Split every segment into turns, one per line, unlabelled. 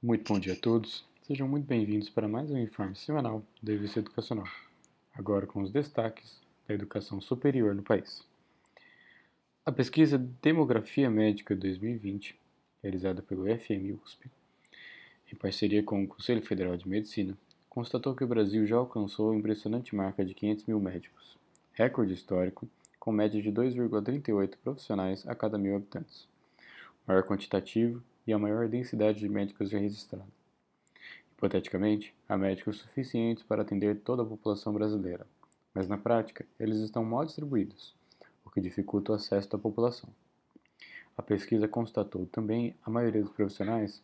Muito bom dia a todos. Sejam muito bem-vindos para mais um informe semanal da EVC Educacional. Agora com os destaques da educação superior no país. A pesquisa Demografia Médica 2020, realizada pelo FMI USP, em parceria com o Conselho Federal de Medicina, constatou que o Brasil já alcançou a impressionante marca de 500 mil médicos, recorde histórico, com média de 2,38 profissionais a cada mil habitantes, maior quantitativo e a maior densidade de médicos já registrada. Hipoteticamente, há médicos suficientes para atender toda a população brasileira, mas na prática eles estão mal distribuídos, o que dificulta o acesso da população. A pesquisa constatou também a maioria dos profissionais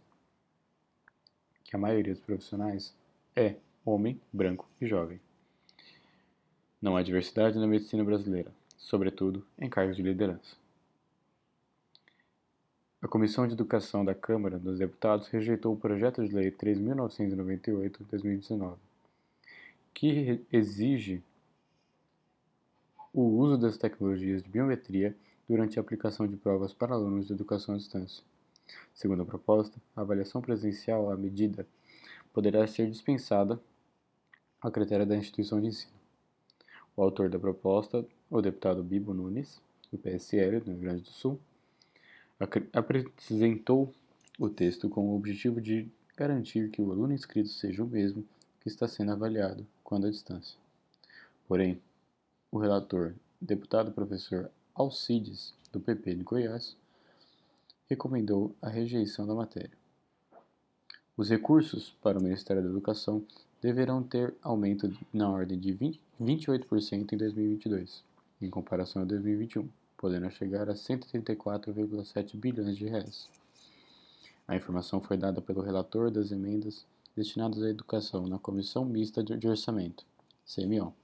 que a maioria dos profissionais é homem, branco e jovem. Não há diversidade na medicina brasileira, sobretudo em cargos de liderança. A Comissão de Educação da Câmara dos Deputados rejeitou o projeto de lei 3.998-2019, que exige o uso das tecnologias de biometria durante a aplicação de provas para alunos de educação à distância. Segundo a proposta, a avaliação presencial à medida poderá ser dispensada a critério da instituição de ensino. O autor da proposta, o deputado Bibo Nunes, do PSL do Rio Grande do Sul, apresentou o texto com o objetivo de garantir que o aluno inscrito seja o mesmo que está sendo avaliado quando à distância. Porém, o relator, deputado professor Alcides, do PP de Goiás, recomendou a rejeição da matéria. Os recursos para o Ministério da Educação deverão ter aumento na ordem de 20, 28% em 2022, em comparação a 2021 podendo chegar a 134,7 bilhões de reais. A informação foi dada pelo relator das emendas destinadas à educação na Comissão Mista de Orçamento, CMO,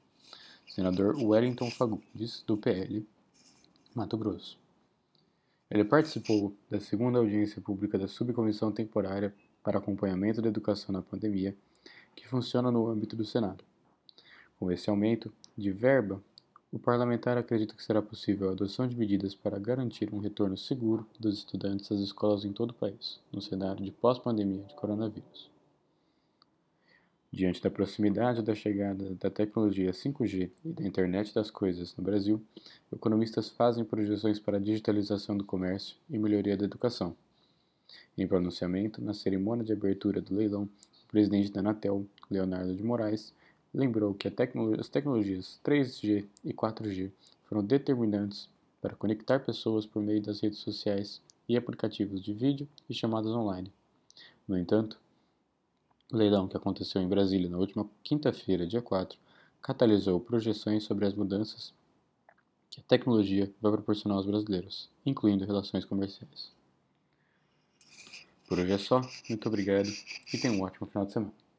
senador Wellington Fagundes, do PL, Mato Grosso. Ele participou da segunda audiência pública da Subcomissão Temporária para Acompanhamento da Educação na Pandemia, que funciona no âmbito do Senado. Com esse aumento de verba, o parlamentar acredita que será possível a adoção de medidas para garantir um retorno seguro dos estudantes às escolas em todo o país, no cenário de pós-pandemia de coronavírus. Diante da proximidade da chegada da tecnologia 5G e da internet das coisas no Brasil, economistas fazem projeções para a digitalização do comércio e melhoria da educação. Em pronunciamento, na cerimônia de abertura do leilão, o presidente da Anatel, Leonardo de Moraes, lembrou que as tecnologias 3G e 4G foram determinantes para conectar pessoas por meio das redes sociais e aplicativos de vídeo e chamadas online. No entanto, o leilão que aconteceu em Brasília na última quinta-feira, dia 4, catalisou projeções sobre as mudanças que a tecnologia vai proporcionar aos brasileiros, incluindo relações comerciais. Por hoje é só, muito obrigado e tenha um ótimo final de semana.